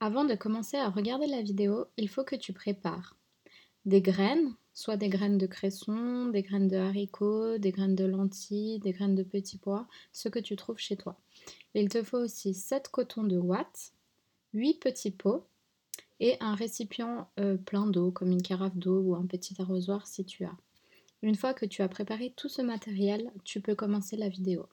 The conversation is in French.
Avant de commencer à regarder la vidéo, il faut que tu prépares des graines, soit des graines de cresson, des graines de haricots, des graines de lentilles, des graines de petits pois, ce que tu trouves chez toi. Il te faut aussi 7 cotons de watts, 8 petits pots et un récipient euh, plein d'eau, comme une carafe d'eau ou un petit arrosoir si tu as. Une fois que tu as préparé tout ce matériel, tu peux commencer la vidéo.